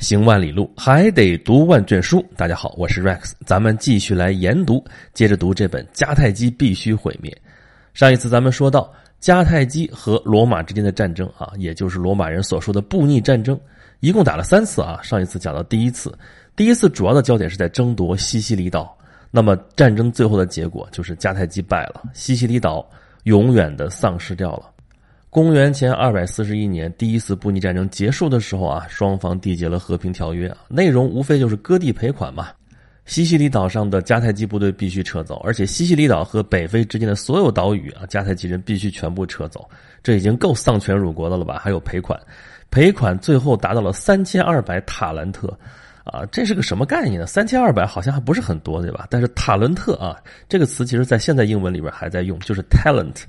行万里路，还得读万卷书。大家好，我是 Rex，咱们继续来研读，接着读这本《迦太基必须毁灭》。上一次咱们说到迦太基和罗马之间的战争啊，也就是罗马人所说的布匿战争，一共打了三次啊。上一次讲到第一次，第一次主要的焦点是在争夺西西里岛。那么战争最后的结果就是迦太基败了，西西里岛永远的丧失掉了。公元前二百四十一年，第一次布匿战争结束的时候啊，双方缔结了和平条约，内容无非就是割地赔款嘛。西西里岛上的迦太基部队必须撤走，而且西西里岛和北非之间的所有岛屿啊，迦太基人必须全部撤走。这已经够丧权辱国的了吧？还有赔款，赔款最后达到了三千二百塔兰特，啊，这是个什么概念呢？三千二百好像还不是很多，对吧？但是塔伦特啊，这个词其实在现在英文里边还在用，就是 talent。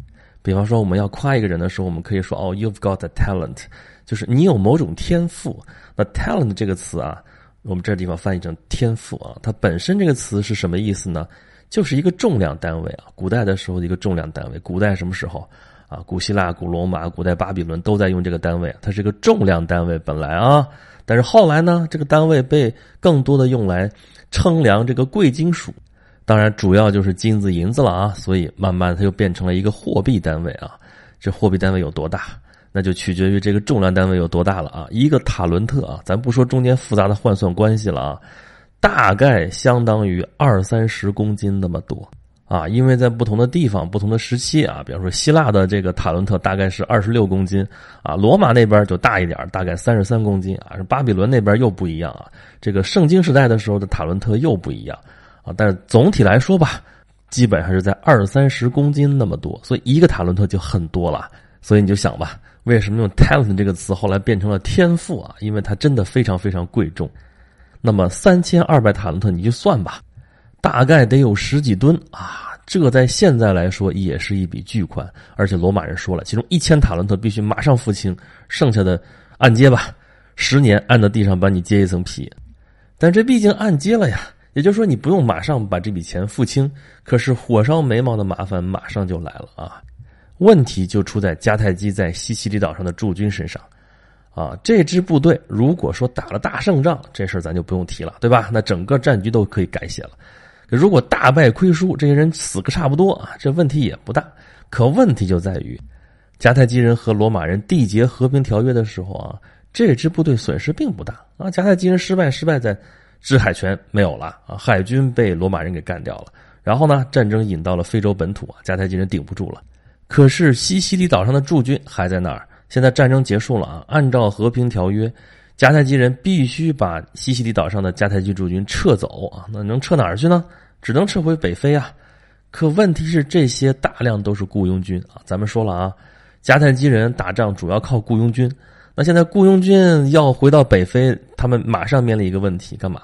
比方说，我们要夸一个人的时候，我们可以说：“哦，you've got a talent，就是你有某种天赋。”那 “talent” 这个词啊，我们这地方翻译成“天赋”啊，它本身这个词是什么意思呢？就是一个重量单位啊。古代的时候的一个重量单位。古代什么时候啊？古希腊、古罗马、古代巴比伦都在用这个单位，它是一个重量单位本来啊。但是后来呢，这个单位被更多的用来称量这个贵金属。当然，主要就是金子、银子了啊，所以慢慢它又变成了一个货币单位啊。这货币单位有多大，那就取决于这个重量单位有多大了啊。一个塔伦特啊，咱不说中间复杂的换算关系了啊，大概相当于二三十公斤那么多啊。因为在不同的地方、不同的时期啊，比方说希腊的这个塔伦特大概是二十六公斤啊，罗马那边就大一点，大概三十三公斤啊。巴比伦那边又不一样啊，这个圣经时代的时候的塔伦特又不一样。啊，但是总体来说吧，基本上是在二三十公斤那么多，所以一个塔伦特就很多了。所以你就想吧，为什么用 talent 这个词后来变成了天赋啊？因为它真的非常非常贵重。那么三千二百塔伦特，你就算吧，大概得有十几吨啊！这在现在来说也是一笔巨款。而且罗马人说了，其中一千塔伦特必须马上付清，剩下的按揭吧，十年按到地上把你揭一层皮。但这毕竟按揭了呀。也就是说，你不用马上把这笔钱付清，可是火烧眉毛的麻烦马上就来了啊！问题就出在迦太基在西西里岛上的驻军身上，啊，这支部队如果说打了大胜仗，这事儿咱就不用提了，对吧？那整个战局都可以改写了。如果大败亏输，这些人死个差不多啊，这问题也不大。可问题就在于，迦太基人和罗马人缔结和平条约的时候啊，这支部队损失并不大啊。迦太基人失败，失败在。制海权没有了啊，海军被罗马人给干掉了。然后呢，战争引到了非洲本土啊，迦太基人顶不住了。可是西西里岛上的驻军还在那儿。现在战争结束了啊，按照和平条约，迦太基人必须把西西里岛上的迦太基驻军撤走啊。那能撤哪儿去呢？只能撤回北非啊。可问题是，这些大量都是雇佣军啊。咱们说了啊，迦太基人打仗主要靠雇佣军。那现在雇佣军要回到北非，他们马上面临一个问题：干嘛？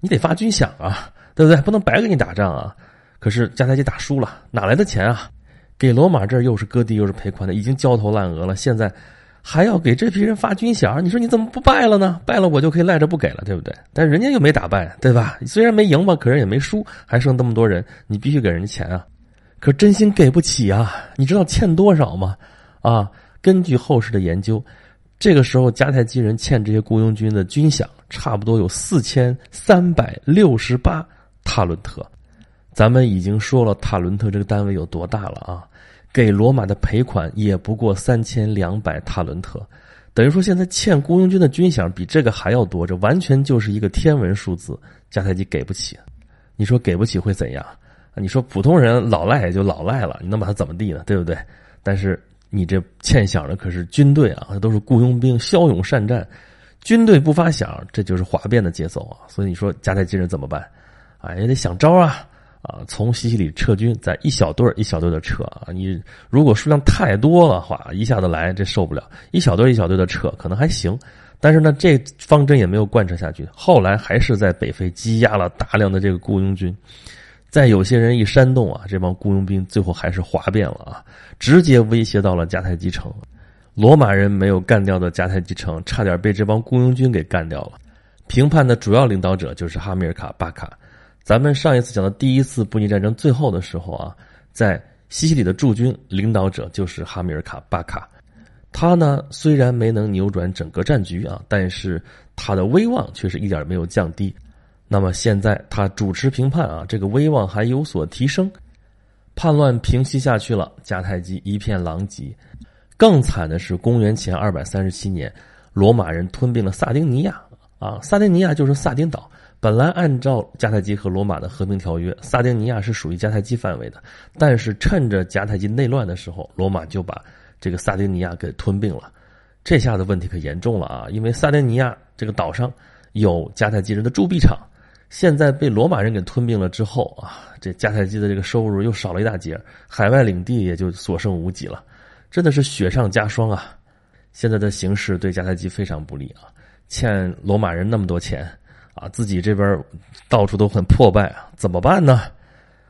你得发军饷啊，对不对？不能白给你打仗啊。可是迦太基打输了，哪来的钱啊？给罗马这儿又是割地又是赔款的，已经焦头烂额了。现在还要给这批人发军饷，你说你怎么不败了呢？败了我就可以赖着不给了，对不对？但人家又没打败，对吧？虽然没赢吧，可是也没输，还剩那么多人，你必须给人家钱啊。可真心给不起啊！你知道欠多少吗？啊，根据后世的研究。这个时候，迦太基人欠这些雇佣军的军饷差不多有四千三百六十八塔伦特。咱们已经说了，塔伦特这个单位有多大了啊？给罗马的赔款也不过三千两百塔伦特，等于说现在欠雇佣军的军饷比这个还要多，这完全就是一个天文数字。迦太基给不起，你说给不起会怎样？你说普通人老赖也就老赖了，你能把他怎么地呢？对不对？但是。你这欠饷的可是军队啊，都是雇佣兵，骁勇善战。军队不发饷，这就是哗变的节奏啊。所以你说迦太基人怎么办？啊，也得想招啊！啊，从西西里撤军，在一小队一小队的撤啊。你如果数量太多的话，一下子来这受不了。一小队一小队的撤可能还行，但是呢，这方针也没有贯彻下去。后来还是在北非积压了大量的这个雇佣军。在有些人一煽动啊，这帮雇佣兵最后还是哗变了啊，直接威胁到了迦太基城。罗马人没有干掉的迦太基城，差点被这帮雇佣军给干掉了。评判的主要领导者就是哈米尔卡巴卡。咱们上一次讲的第一次布匿战争最后的时候啊，在西西里的驻军领导者就是哈米尔卡巴卡。他呢虽然没能扭转整个战局啊，但是他的威望却是一点没有降低。那么现在他主持评判啊，这个威望还有所提升。叛乱平息下去了，迦太基一片狼藉。更惨的是，公元前二百三十七年，罗马人吞并了萨丁尼亚啊，萨丁尼亚就是萨丁岛。本来按照迦太基和罗马的和平条约，萨丁尼亚是属于迦太基范围的，但是趁着迦太基内乱的时候，罗马就把这个萨丁尼亚给吞并了。这下子问题可严重了啊，因为萨丁尼亚这个岛上有迦太基人的铸币厂。现在被罗马人给吞并了之后啊，这迦太基的这个收入又少了一大截，海外领地也就所剩无几了，真的是雪上加霜啊！现在的形势对迦太基非常不利啊，欠罗马人那么多钱啊，自己这边到处都很破败啊，怎么办呢？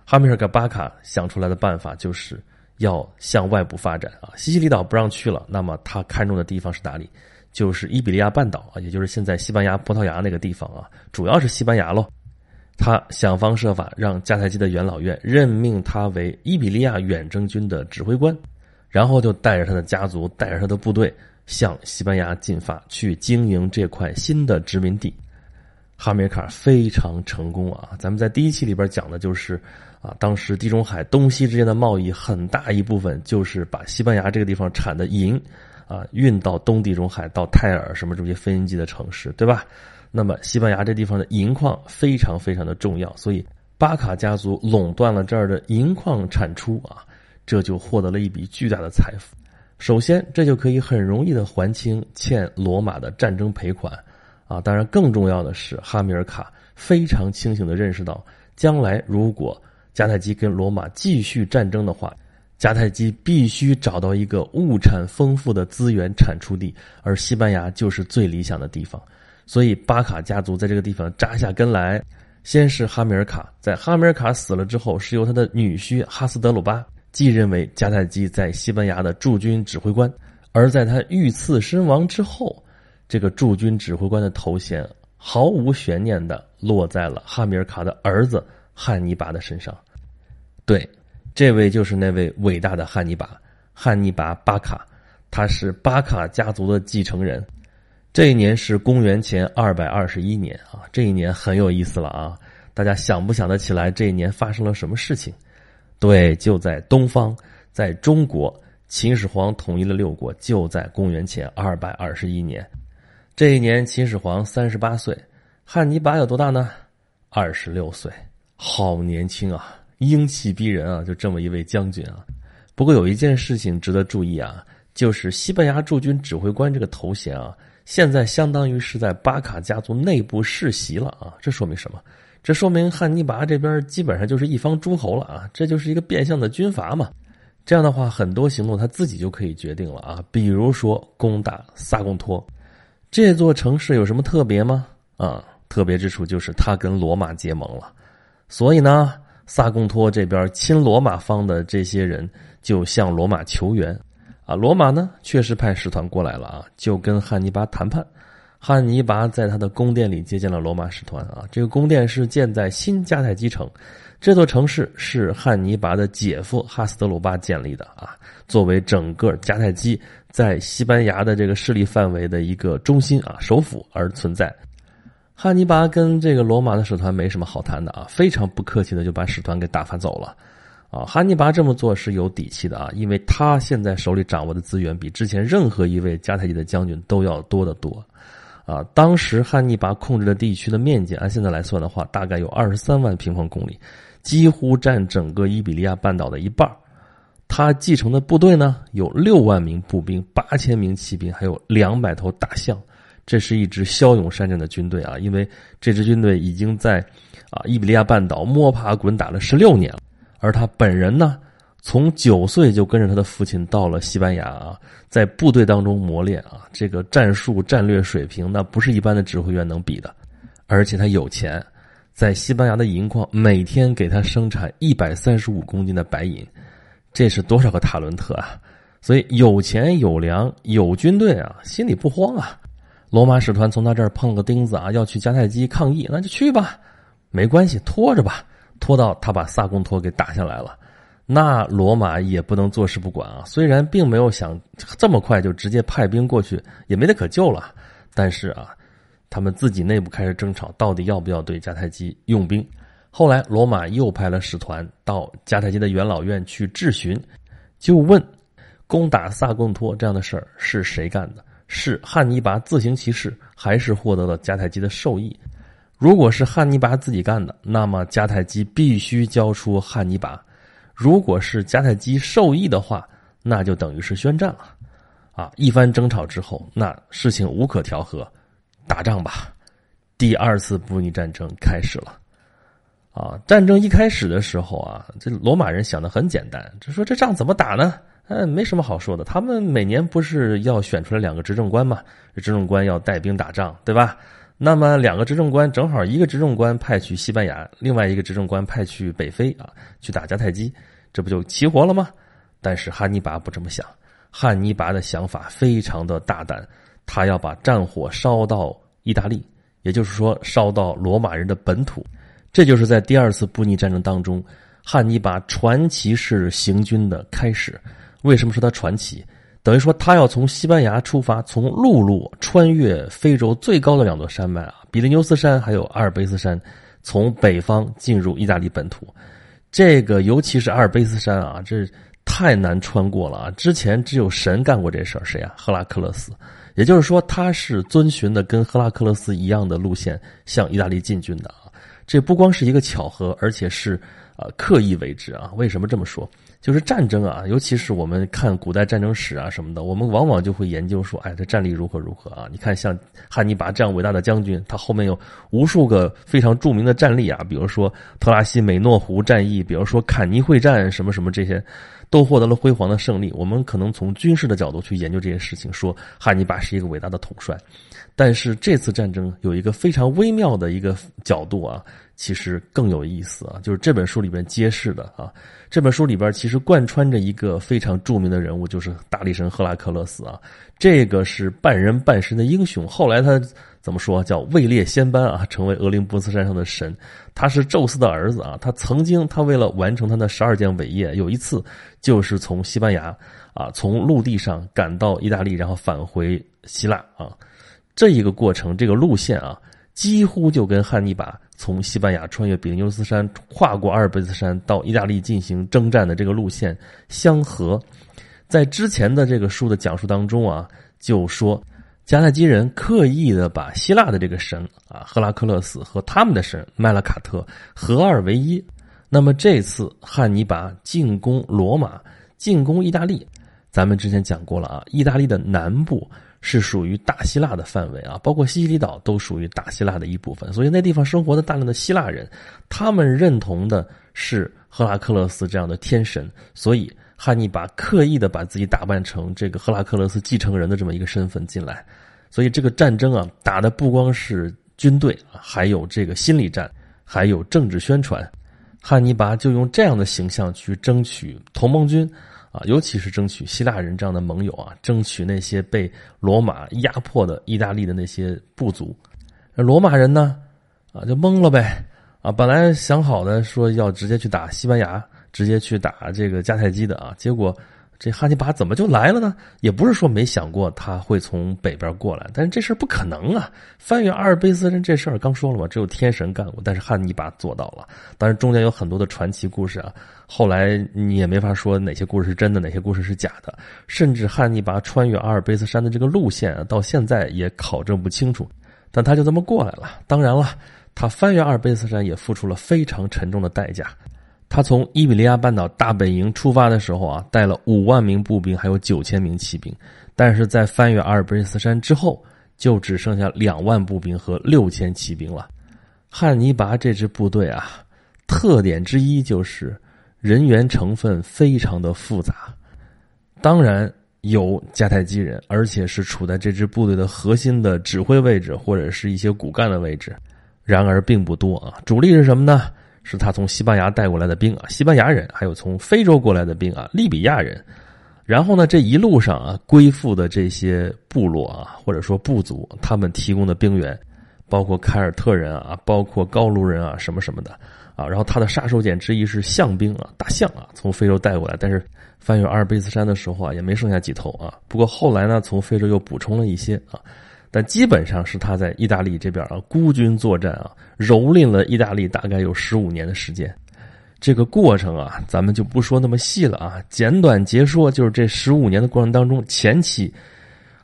哈米尔盖巴卡想出来的办法就是要向外部发展啊，西西里岛不让去了，那么他看中的地方是哪里？就是伊比利亚半岛啊，也就是现在西班牙、葡萄牙那个地方啊，主要是西班牙喽。他想方设法让迦太基的元老院任命他为伊比利亚远征军的指挥官，然后就带着他的家族、带着他的部队向西班牙进发，去经营这块新的殖民地。哈梅卡非常成功啊！咱们在第一期里边讲的就是啊，当时地中海东西之间的贸易很大一部分就是把西班牙这个地方产的银。啊，运到东地中海，到泰尔什么这些飞行机的城市，对吧？那么西班牙这地方的银矿非常非常的重要，所以巴卡家族垄断了这儿的银矿产出啊，这就获得了一笔巨大的财富。首先，这就可以很容易的还清欠罗马的战争赔款啊。当然，更重要的是，哈米尔卡非常清醒的认识到，将来如果迦太基跟罗马继续战争的话。迦太基必须找到一个物产丰富的资源产出地，而西班牙就是最理想的地方。所以巴卡家族在这个地方扎下根来。先是哈米尔卡，在哈米尔卡死了之后，是由他的女婿哈斯德鲁巴继任为迦太基在西班牙的驻军指挥官。而在他遇刺身亡之后，这个驻军指挥官的头衔毫无悬念的落在了哈米尔卡的儿子汉尼拔的身上。对。这位就是那位伟大的汉尼拔，汉尼拔·巴卡，他是巴卡家族的继承人。这一年是公元前二百二十一年啊，这一年很有意思了啊！大家想不想得起来这一年发生了什么事情？对，就在东方，在中国，秦始皇统一了六国，就在公元前二百二十一年。这一年，秦始皇三十八岁，汉尼拔有多大呢？二十六岁，好年轻啊！英气逼人啊，就这么一位将军啊。不过有一件事情值得注意啊，就是西班牙驻军指挥官这个头衔啊，现在相当于是在巴卡家族内部世袭了啊。这说明什么？这说明汉尼拔这边基本上就是一方诸侯了啊。这就是一个变相的军阀嘛。这样的话，很多行动他自己就可以决定了啊。比如说攻打萨贡托这座城市有什么特别吗？啊，特别之处就是他跟罗马结盟了，所以呢。萨贡托这边亲罗马方的这些人就向罗马求援，啊，罗马呢确实派使团过来了啊，就跟汉尼拔谈判。汉尼拔在他的宫殿里接见了罗马使团啊，这个宫殿是建在新迦太基城，这座城市是汉尼拔的姐夫哈斯德鲁巴建立的啊，作为整个迦太基在西班牙的这个势力范围的一个中心啊，首府而存在。汉尼拔跟这个罗马的使团没什么好谈的啊，非常不客气的就把使团给打发走了，啊，汉尼拔这么做是有底气的啊，因为他现在手里掌握的资源比之前任何一位迦太基的将军都要多得多，啊，当时汉尼拔控制的地区的面积，按现在来算的话，大概有二十三万平方公里，几乎占整个伊比利亚半岛的一半他继承的部队呢，有六万名步兵、八千名骑兵，还有两百头大象。这是一支骁勇善战的军队啊！因为这支军队已经在啊伊比利亚半岛摸爬滚打了十六年了，而他本人呢，从九岁就跟着他的父亲到了西班牙啊，在部队当中磨练啊，这个战术战略水平那不是一般的指挥员能比的，而且他有钱，在西班牙的银矿每天给他生产一百三十五公斤的白银，这是多少个塔伦特啊！所以有钱有粮有军队啊，心里不慌啊。罗马使团从他这儿碰个钉子啊，要去迦太基抗议，那就去吧，没关系，拖着吧，拖到他把萨贡托给打下来了。那罗马也不能坐视不管啊。虽然并没有想这么快就直接派兵过去，也没得可救了，但是啊，他们自己内部开始争吵，到底要不要对迦太基用兵。后来，罗马又派了使团到迦太基的元老院去质询，就问：攻打萨贡托这样的事儿是谁干的？是汉尼拔自行其事，还是获得了迦太基的授意？如果是汉尼拔自己干的，那么迦太基必须交出汉尼拔；如果是迦太基授意的话，那就等于是宣战了。啊！一番争吵之后，那事情无可调和，打仗吧！第二次布匿战争开始了。啊，战争一开始的时候啊，这罗马人想的很简单，就说这仗怎么打呢？嗯，没什么好说的。他们每年不是要选出来两个执政官嘛？执政官要带兵打仗，对吧？那么两个执政官正好，一个执政官派去西班牙，另外一个执政官派去北非啊，去打迦太基，这不就齐活了吗？但是汉尼拔不这么想，汉尼拔的想法非常的大胆，他要把战火烧到意大利，也就是说烧到罗马人的本土。这就是在第二次布匿战争当中，汉尼拔传奇式行军的开始。为什么说他传奇？等于说他要从西班牙出发，从陆路穿越非洲最高的两座山脉啊，比利牛斯山还有阿尔卑斯山，从北方进入意大利本土。这个尤其是阿尔卑斯山啊，这太难穿过了啊！之前只有神干过这事儿，谁啊？赫拉克勒斯。也就是说，他是遵循的跟赫拉克勒斯一样的路线向意大利进军的啊。这不光是一个巧合，而且是啊刻意为之啊！为什么这么说？就是战争啊，尤其是我们看古代战争史啊什么的，我们往往就会研究说，哎，这战力如何如何啊？你看，像汉尼拔这样伟大的将军，他后面有无数个非常著名的战例啊，比如说特拉西美诺湖战役，比如说坎尼会战，什么什么这些，都获得了辉煌的胜利。我们可能从军事的角度去研究这些事情，说汉尼拔是一个伟大的统帅。但是这次战争有一个非常微妙的一个角度啊，其实更有意思啊，就是这本书里边揭示的啊。这本书里边其实贯穿着一个非常著名的人物，就是大力神赫拉克勒斯啊。这个是半人半神的英雄，后来他怎么说叫位列仙班啊，成为俄林波斯山上的神。他是宙斯的儿子啊，他曾经他为了完成他的十二件伟业，有一次就是从西班牙啊从陆地上赶到意大利，然后返回希腊啊。这一个过程，这个路线啊，几乎就跟汉尼拔从西班牙穿越比利牛斯山、跨过阿尔卑斯山到意大利进行征战的这个路线相合。在之前的这个书的讲述当中啊，就说迦太基人刻意的把希腊的这个神啊赫拉克勒斯和他们的神麦拉卡特合二为一。那么这次汉尼拔进攻罗马、进攻意大利，咱们之前讲过了啊，意大利的南部。是属于大希腊的范围啊，包括西西里岛都属于大希腊的一部分，所以那地方生活的大量的希腊人，他们认同的是赫拉克勒斯这样的天神，所以汉尼拔刻意的把自己打扮成这个赫拉克勒斯继承人的这么一个身份进来，所以这个战争啊，打的不光是军队，还有这个心理战，还有政治宣传，汉尼拔就用这样的形象去争取同盟军。啊，尤其是争取希腊人这样的盟友啊，争取那些被罗马压迫的意大利的那些部族。那罗马人呢，啊，就懵了呗。啊，本来想好的说要直接去打西班牙，直接去打这个迦太基的啊，结果。这汉尼拔怎么就来了呢？也不是说没想过他会从北边过来，但是这事儿不可能啊！翻越阿尔卑斯山这事儿刚说了嘛，只有天神干过，但是汉尼拔做到了。当然中间有很多的传奇故事啊，后来你也没法说哪些故事是真的，哪些故事是假的。甚至汉尼拔穿越阿尔卑斯山的这个路线啊，到现在也考证不清楚。但他就这么过来了。当然了，他翻越阿尔卑斯山也付出了非常沉重的代价。他从伊比利亚半岛大本营出发的时候啊，带了五万名步兵，还有九千名骑兵，但是在翻越阿尔卑斯山之后，就只剩下两万步兵和六千骑兵了。汉尼拔这支部队啊，特点之一就是人员成分非常的复杂，当然有迦太基人，而且是处在这支部队的核心的指挥位置或者是一些骨干的位置，然而并不多啊。主力是什么呢？是他从西班牙带过来的兵啊，西班牙人，还有从非洲过来的兵啊，利比亚人。然后呢，这一路上啊，归附的这些部落啊，或者说部族，他们提供的兵源，包括凯尔特人啊，包括高卢人啊，什么什么的啊。然后他的杀手锏之一是象兵啊，大象啊，从非洲带过来，但是翻越阿尔卑斯山的时候啊，也没剩下几头啊。不过后来呢，从非洲又补充了一些啊。但基本上是他在意大利这边啊孤军作战啊，蹂躏了意大利大概有十五年的时间。这个过程啊，咱们就不说那么细了啊，简短截说，就是这十五年的过程当中，前期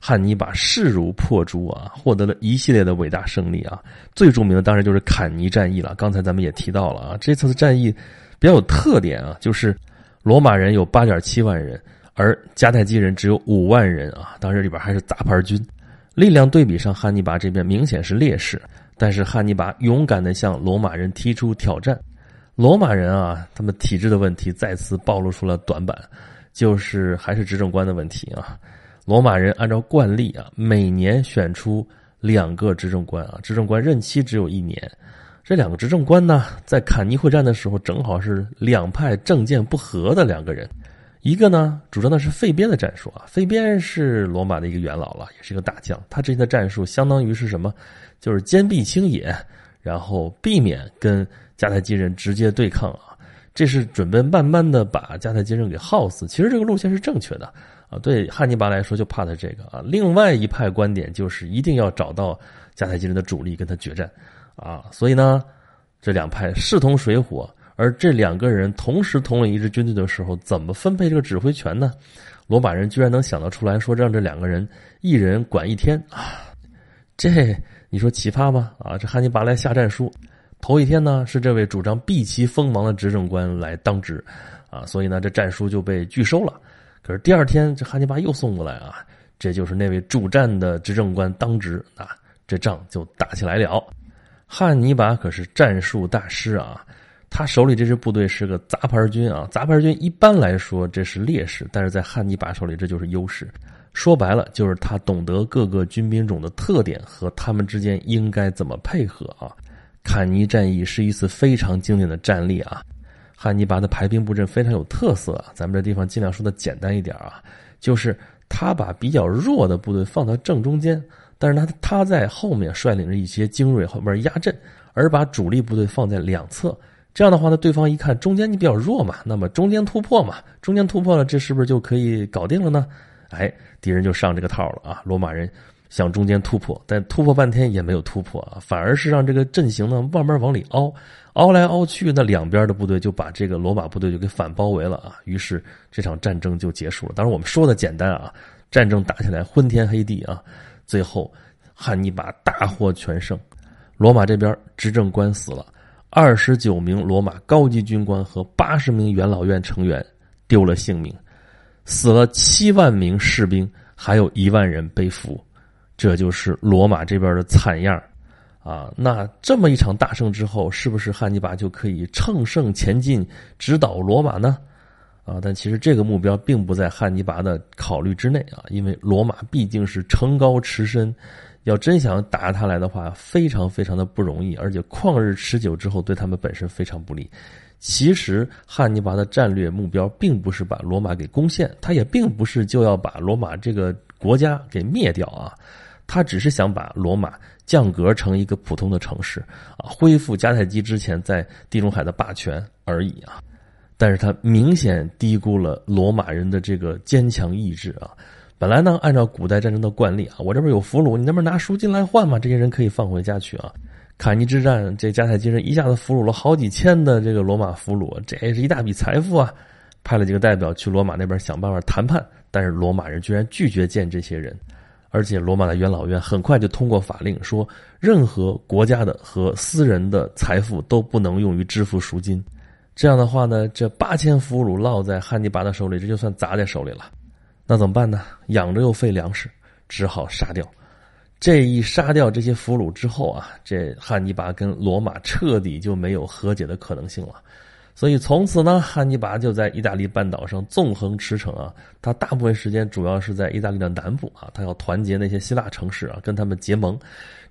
汉尼拔势如破竹啊，获得了一系列的伟大胜利啊。最著名的当然就是坎尼战役了。刚才咱们也提到了啊，这次的战役比较有特点啊，就是罗马人有八点七万人，而迦太基人只有五万人啊。当时里边还是杂牌军。力量对比上，汉尼拔这边明显是劣势，但是汉尼拔勇敢的向罗马人提出挑战。罗马人啊，他们体制的问题再次暴露出了短板，就是还是执政官的问题啊。罗马人按照惯例啊，每年选出两个执政官啊，执政官任期只有一年。这两个执政官呢，在坎尼会战的时候，正好是两派政见不合的两个人。一个呢，主张的是费边的战术啊。费边是罗马的一个元老了，也是一个大将。他之前的战术相当于是什么？就是坚壁清野，然后避免跟迦太基人直接对抗啊。这是准备慢慢的把迦太基人给耗死。其实这个路线是正确的啊。对汉尼拔来说，就怕他这个啊。另外一派观点就是一定要找到迦太基人的主力跟他决战啊。所以呢，这两派势同水火。而这两个人同时统领一支军队的时候，怎么分配这个指挥权呢？罗马人居然能想得出来，说让这两个人一人管一天啊！这你说奇葩吗？啊，这汉尼拔来下战书，头一天呢是这位主张避其锋芒的执政官来当值，啊，所以呢这战书就被拒收了。可是第二天这汉尼拔又送过来啊，这就是那位主战的执政官当值啊，这仗就打起来了。汉尼拔可是战术大师啊！他手里这支部队是个杂牌军啊，杂牌军一般来说这是劣势，但是在汉尼拔手里这就是优势。说白了就是他懂得各个军兵种的特点和他们之间应该怎么配合啊。坎尼战役是一次非常经典的战例啊。汉尼拔的排兵布阵非常有特色，咱们这地方尽量说的简单一点啊，就是他把比较弱的部队放到正中间，但是他他在后面率领着一些精锐后边压阵，而把主力部队放在两侧。这样的话呢，对方一看中间你比较弱嘛，那么中间突破嘛，中间突破了，这是不是就可以搞定了呢？哎，敌人就上这个套了啊！罗马人向中间突破，但突破半天也没有突破啊，反而是让这个阵型呢慢慢往里凹，凹来凹去，那两边的部队就把这个罗马部队就给反包围了啊！于是这场战争就结束了。当然我们说的简单啊，战争打起来昏天黑地啊，最后汉尼拔大获全胜，罗马这边执政官死了。二十九名罗马高级军官和八十名元老院成员丢了性命，死了七万名士兵，还有一万人被俘，这就是罗马这边的惨样啊！那这么一场大胜之后，是不是汉尼拔就可以乘胜前进，直捣罗马呢？啊，但其实这个目标并不在汉尼拔的考虑之内啊，因为罗马毕竟是城高池深。要真想打他来的话，非常非常的不容易，而且旷日持久之后，对他们本身非常不利。其实汉尼拔的战略目标并不是把罗马给攻陷，他也并不是就要把罗马这个国家给灭掉啊，他只是想把罗马降格成一个普通的城市啊，恢复迦太基之前在地中海的霸权而已啊。但是他明显低估了罗马人的这个坚强意志啊。本来呢，按照古代战争的惯例啊，我这边有俘虏，你那边拿赎金来换嘛，这些人可以放回家去啊。坎尼之战，这迦太基人一下子俘虏了好几千的这个罗马俘虏，这也是一大笔财富啊。派了几个代表去罗马那边想办法谈判，但是罗马人居然拒绝见这些人，而且罗马的元老院很快就通过法令说，任何国家的和私人的财富都不能用于支付赎金。这样的话呢，这八千俘虏落在汉尼拔的手里，这就算砸在手里了。那怎么办呢？养着又费粮食，只好杀掉。这一杀掉这些俘虏之后啊，这汉尼拔跟罗马彻底就没有和解的可能性了。所以从此呢，汉尼拔就在意大利半岛上纵横驰骋啊。他大部分时间主要是在意大利的南部啊，他要团结那些希腊城市啊，跟他们结盟。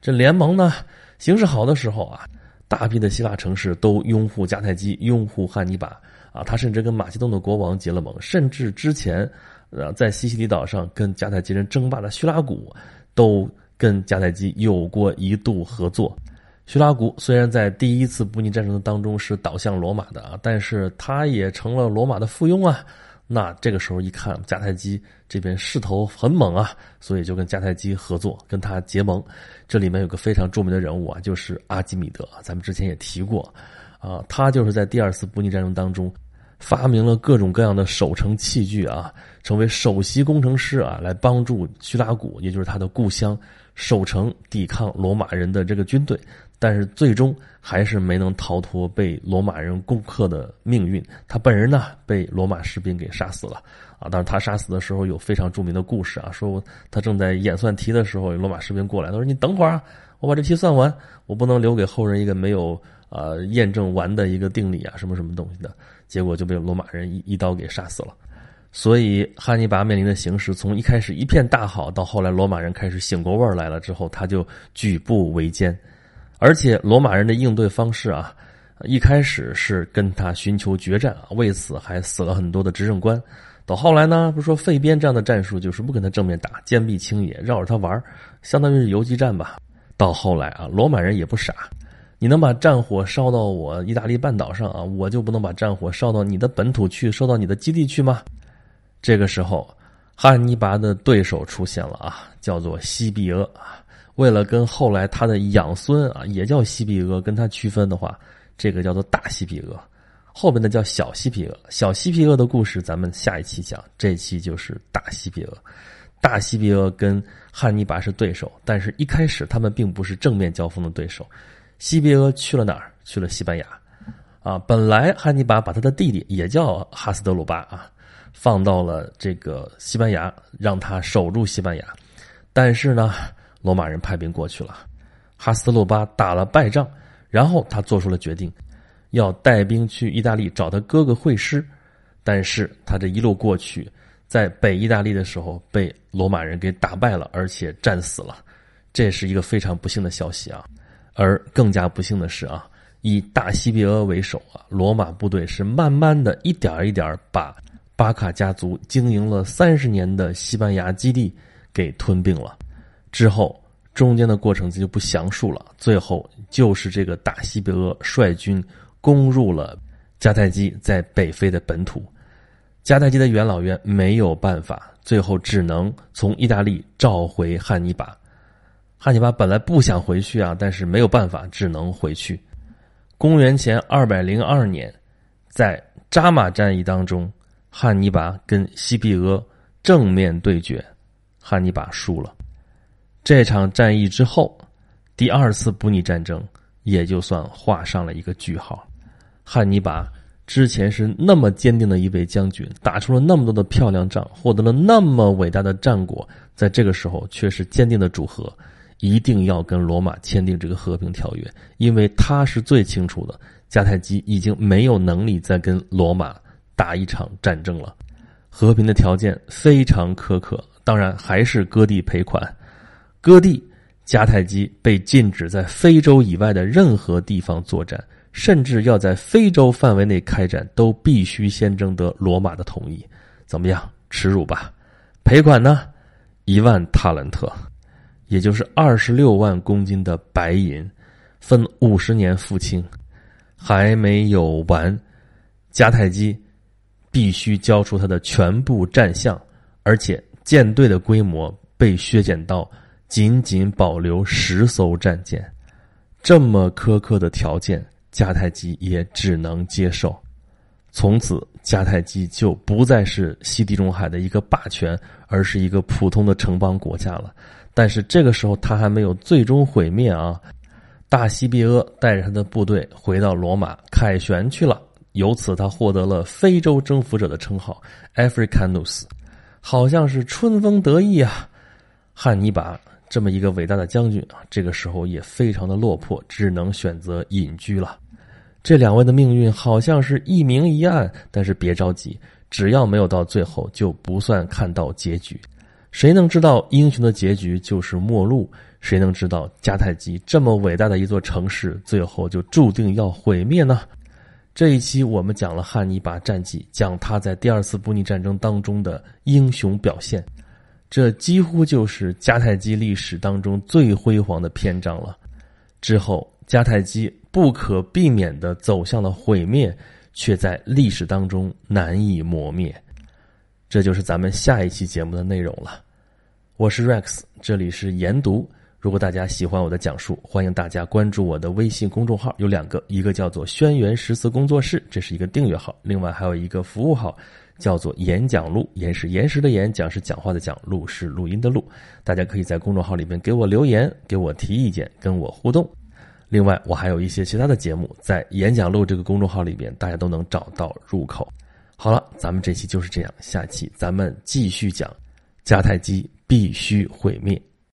这联盟呢，形势好的时候啊，大批的希腊城市都拥护迦太基，拥护汉尼拔啊。他甚至跟马其顿的国王结了盟，甚至之前。呃，在西西里岛上跟迦太基人争霸的叙拉古，都跟迦太基有过一度合作。叙拉古虽然在第一次布匿战争当中是倒向罗马的啊，但是他也成了罗马的附庸啊。那这个时候一看迦太基这边势头很猛啊，所以就跟迦太基合作，跟他结盟。这里面有个非常著名的人物啊，就是阿基米德，咱们之前也提过啊，他就是在第二次布匿战争当中发明了各种各样的守城器具啊，成为首席工程师啊，来帮助叙拉古，也就是他的故乡守城抵抗罗马人的这个军队。但是最终还是没能逃脱被罗马人攻克的命运。他本人呢，被罗马士兵给杀死了啊！但是他杀死的时候有非常著名的故事啊，说他正在演算题的时候，罗马士兵过来，他说：“你等会儿啊，我把这题算完，我不能留给后人一个没有呃验证完的一个定理啊，什么什么东西的。”结果就被罗马人一一刀给杀死了。所以汉尼拔面临的形势，从一开始一片大好，到后来罗马人开始醒过味儿来了之后，他就举步维艰。而且罗马人的应对方式啊，一开始是跟他寻求决战啊，为此还死了很多的执政官。到后来呢，不是说废边这样的战术，就是不跟他正面打，坚壁清野，绕着他玩，相当于是游击战吧。到后来啊，罗马人也不傻，你能把战火烧到我意大利半岛上啊，我就不能把战火烧到你的本土去，烧到你的基地去吗？这个时候，汉尼拔的对手出现了啊，叫做西庇阿啊。为了跟后来他的养孙啊，也叫西庇阿，跟他区分的话，这个叫做大西庇阿，后边的叫小西庇阿。小西庇阿的故事咱们下一期讲，这期就是大西庇阿。大西庇阿跟汉尼拔是对手，但是一开始他们并不是正面交锋的对手。西庇阿去了哪儿？去了西班牙。啊，本来汉尼拔把他的弟弟也叫哈斯德鲁巴啊，放到了这个西班牙，让他守住西班牙，但是呢。罗马人派兵过去了，哈斯德鲁巴打了败仗，然后他做出了决定，要带兵去意大利找他哥哥会师，但是他这一路过去，在北意大利的时候被罗马人给打败了，而且战死了，这是一个非常不幸的消息啊。而更加不幸的是啊，以大西庇阿为首啊，罗马部队是慢慢的一点一点把巴卡家族经营了三十年的西班牙基地给吞并了。之后，中间的过程就不详述了。最后就是这个大西庇阿率军攻入了迦太基在北非的本土，迦太基的元老院没有办法，最后只能从意大利召回汉尼拔。汉尼拔本来不想回去啊，但是没有办法，只能回去。公元前二百零二年，在扎马战役当中，汉尼拔跟西庇阿正面对决，汉尼拔输了。这场战役之后，第二次布匿战争也就算画上了一个句号。汉尼拔之前是那么坚定的一位将军，打出了那么多的漂亮仗，获得了那么伟大的战果，在这个时候却是坚定的主和，一定要跟罗马签订这个和平条约，因为他是最清楚的，迦太基已经没有能力再跟罗马打一场战争了。和平的条件非常苛刻，当然还是割地赔款。割地，迦太基被禁止在非洲以外的任何地方作战，甚至要在非洲范围内开展，都必须先征得罗马的同意。怎么样，耻辱吧？赔款呢？一万塔兰特，也就是二十六万公斤的白银，分五十年付清。还没有完，迦太基必须交出他的全部战象，而且舰队的规模被削减到。仅仅保留十艘战舰，这么苛刻的条件，迦太基也只能接受。从此，迦太基就不再是西地中海的一个霸权，而是一个普通的城邦国家了。但是这个时候，他还没有最终毁灭啊！大西庇阿带着他的部队回到罗马凯旋去了，由此他获得了非洲征服者的称号 ——Africanus，好像是春风得意啊！汉尼拔。这么一个伟大的将军啊，这个时候也非常的落魄，只能选择隐居了。这两位的命运好像是一明一暗，但是别着急，只要没有到最后，就不算看到结局。谁能知道英雄的结局就是末路？谁能知道迦太基这么伟大的一座城市，最后就注定要毁灭呢？这一期我们讲了汉尼拔战绩，讲他在第二次布匿战争当中的英雄表现。这几乎就是迦太基历史当中最辉煌的篇章了。之后，迦太基不可避免的走向了毁灭，却在历史当中难以磨灭。这就是咱们下一期节目的内容了。我是 Rex，这里是研读。如果大家喜欢我的讲述，欢迎大家关注我的微信公众号，有两个，一个叫做“轩辕十四工作室”，这是一个订阅号；另外还有一个服务号，叫做“演讲录”，演是延时的演，讲是讲话的讲，录是录音的录。大家可以在公众号里面给我留言，给我提意见，跟我互动。另外，我还有一些其他的节目，在“演讲录”这个公众号里边，大家都能找到入口。好了，咱们这期就是这样，下期咱们继续讲。迦太基必须毁灭。